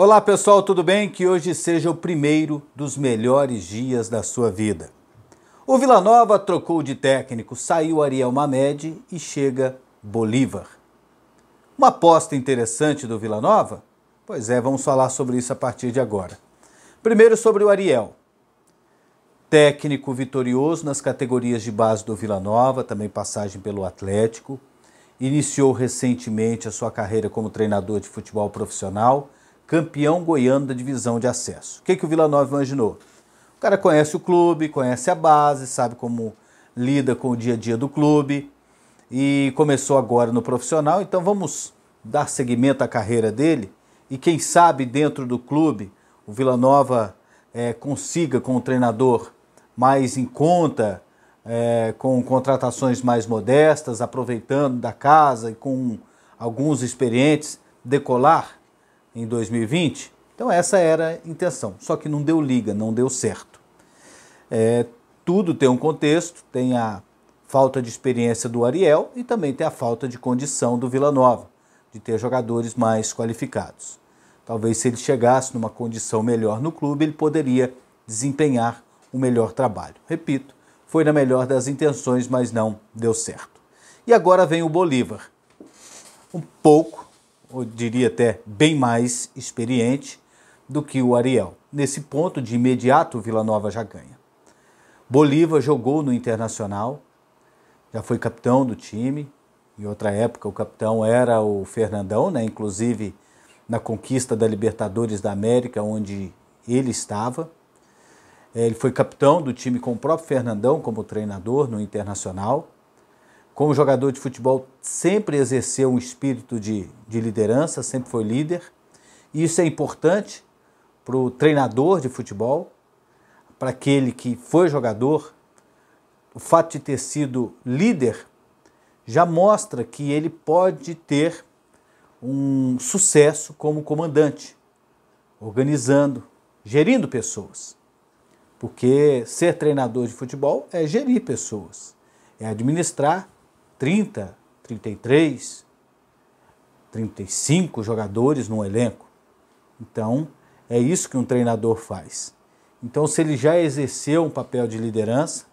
Olá pessoal, tudo bem? Que hoje seja o primeiro dos melhores dias da sua vida. O Vila Nova trocou de técnico, saiu Ariel Mamed e chega Bolívar. Uma aposta interessante do Vila Nova? Pois é, vamos falar sobre isso a partir de agora. Primeiro sobre o Ariel. Técnico vitorioso nas categorias de base do Vila Nova, também passagem pelo Atlético. Iniciou recentemente a sua carreira como treinador de futebol profissional, campeão goiano da divisão de acesso. O que, que o Vila Nova imaginou? O cara conhece o clube, conhece a base, sabe como lida com o dia a dia do clube e começou agora no profissional, então vamos dar seguimento à carreira dele e quem sabe dentro do clube o Vila Nova é, consiga com o treinador mais em conta, é, com contratações mais modestas, aproveitando da casa e com alguns experientes, decolar em 2020. Então essa era a intenção, só que não deu liga, não deu certo. É, tudo tem um contexto, tem a falta de experiência do Ariel e também tem a falta de condição do Vila Nova, de ter jogadores mais qualificados. Talvez se ele chegasse numa condição melhor no clube, ele poderia desempenhar um melhor trabalho. Repito, foi na melhor das intenções, mas não deu certo. E agora vem o Bolívar. Um pouco, eu diria até bem mais experiente, do que o Ariel. Nesse ponto, de imediato, Vila Nova já ganha. Bolívar jogou no Internacional, já foi capitão do time. Em outra época, o capitão era o Fernandão, né? inclusive na conquista da Libertadores da América, onde ele estava. É, ele foi capitão do time com o próprio Fernandão como treinador no Internacional. Como jogador de futebol, sempre exerceu um espírito de, de liderança, sempre foi líder. E isso é importante para o treinador de futebol, para aquele que foi jogador, o fato de ter sido líder já mostra que ele pode ter um sucesso como comandante, organizando, gerindo pessoas. Porque ser treinador de futebol é gerir pessoas, é administrar 30, 33, 35 jogadores num elenco. Então, é isso que um treinador faz. Então, se ele já exerceu um papel de liderança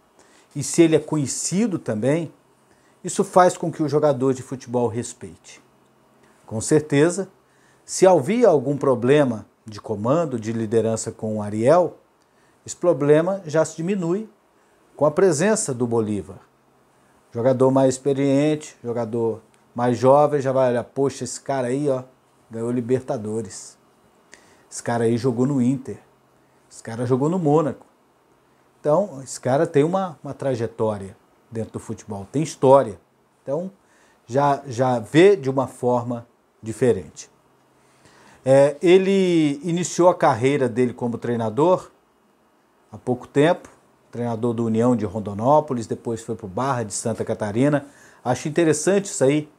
e se ele é conhecido também, isso faz com que o jogador de futebol respeite. Com certeza, se havia algum problema de comando, de liderança com o Ariel, esse problema já se diminui com a presença do Bolívar. Jogador mais experiente, jogador mais jovem, já vai olhar, poxa, esse cara aí, ó, ganhou Libertadores. Esse cara aí jogou no Inter. Esse cara jogou no Mônaco. Então, esse cara tem uma, uma trajetória dentro do futebol, tem história. Então, já, já vê de uma forma diferente. É, ele iniciou a carreira dele como treinador há pouco tempo, treinador do União de Rondonópolis, depois foi para o Barra de Santa Catarina. Acho interessante isso aí,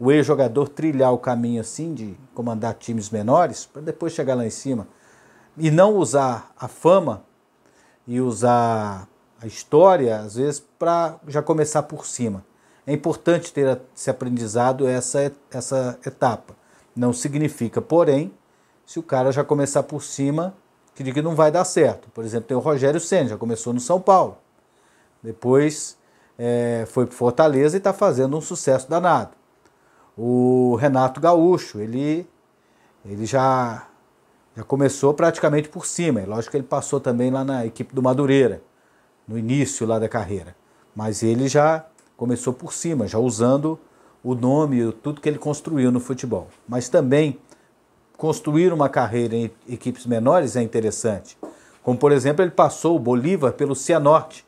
o ex-jogador trilhar o caminho assim de comandar times menores para depois chegar lá em cima e não usar a fama e usar a história às vezes para já começar por cima. É importante ter esse aprendizado essa essa etapa. Não significa, porém, se o cara já começar por cima, que que não vai dar certo. Por exemplo, tem o Rogério Senna, já começou no São Paulo. Depois é, foi para Fortaleza e está fazendo um sucesso danado o Renato Gaúcho, ele, ele já, já começou praticamente por cima. É lógico que ele passou também lá na equipe do Madureira, no início lá da carreira. Mas ele já começou por cima, já usando o nome, tudo que ele construiu no futebol. Mas também construir uma carreira em equipes menores é interessante. Como, por exemplo, ele passou o Bolívar pelo Cianorte,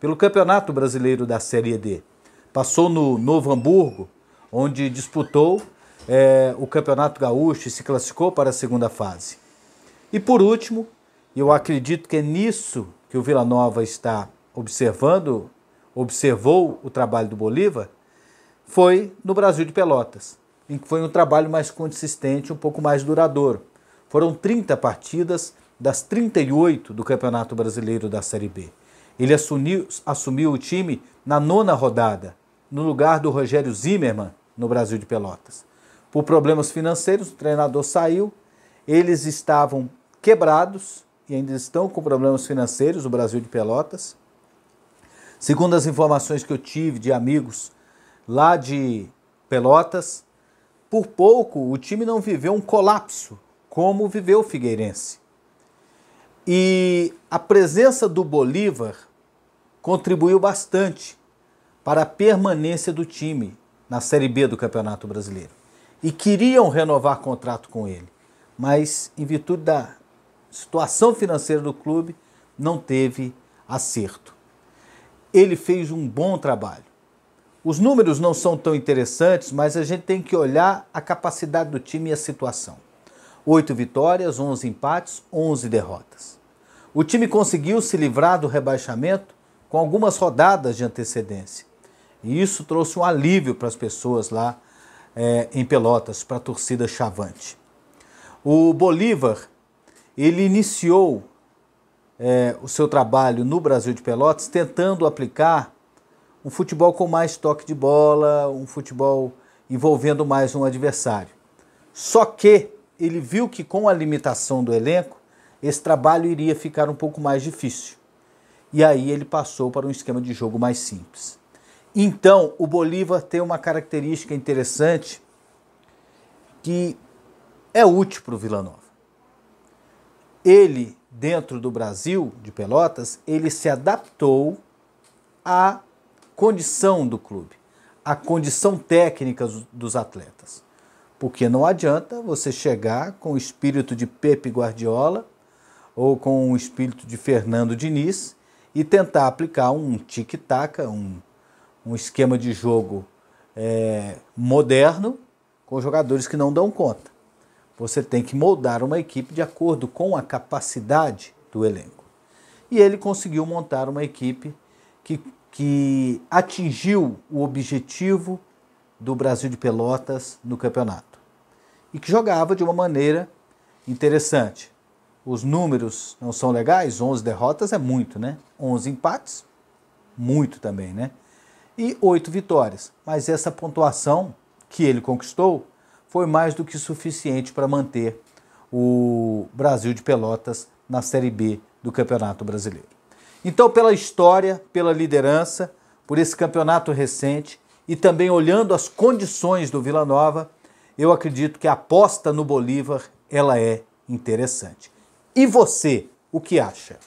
pelo Campeonato Brasileiro da Série D. Passou no Novo Hamburgo, onde disputou é, o Campeonato Gaúcho e se classificou para a segunda fase. E por último, eu acredito que é nisso que o Vila Nova está observando, observou o trabalho do Bolívar, foi no Brasil de Pelotas, em que foi um trabalho mais consistente, um pouco mais duradouro. Foram 30 partidas das 38 do Campeonato Brasileiro da Série B. Ele assumiu, assumiu o time na nona rodada, no lugar do Rogério Zimmermann, no Brasil de Pelotas. Por problemas financeiros, o treinador saiu eles estavam quebrados e ainda estão com problemas financeiros, o Brasil de Pelotas. Segundo as informações que eu tive de amigos lá de Pelotas, por pouco o time não viveu um colapso como viveu o Figueirense. E a presença do Bolívar contribuiu bastante para a permanência do time na Série B do Campeonato Brasileiro. E queriam renovar contrato com ele, mas em virtude da situação financeira do clube, não teve acerto. Ele fez um bom trabalho. Os números não são tão interessantes, mas a gente tem que olhar a capacidade do time e a situação. Oito vitórias, onze empates, onze derrotas. O time conseguiu se livrar do rebaixamento com algumas rodadas de antecedência. E isso trouxe um alívio para as pessoas lá é, em Pelotas, para a torcida chavante. O Bolívar, ele iniciou é, o seu trabalho no Brasil de Pelotas tentando aplicar um futebol com mais toque de bola, um futebol envolvendo mais um adversário. Só que ele viu que com a limitação do elenco, esse trabalho iria ficar um pouco mais difícil. E aí ele passou para um esquema de jogo mais simples. Então, o Bolívar tem uma característica interessante que é útil para o Vila Nova. Ele, dentro do Brasil, de Pelotas, ele se adaptou à condição do clube, à condição técnica dos atletas. Porque não adianta você chegar com o espírito de Pepe Guardiola ou com o espírito de Fernando Diniz e tentar aplicar um tic-tac, um um esquema de jogo é, moderno com jogadores que não dão conta. Você tem que moldar uma equipe de acordo com a capacidade do elenco. E ele conseguiu montar uma equipe que, que atingiu o objetivo do Brasil de Pelotas no campeonato. E que jogava de uma maneira interessante. Os números não são legais, 11 derrotas é muito, né? 11 empates, muito também, né? e oito vitórias. Mas essa pontuação que ele conquistou foi mais do que suficiente para manter o Brasil de Pelotas na Série B do Campeonato Brasileiro. Então, pela história, pela liderança, por esse campeonato recente e também olhando as condições do Vila Nova, eu acredito que a aposta no Bolívar ela é interessante. E você, o que acha?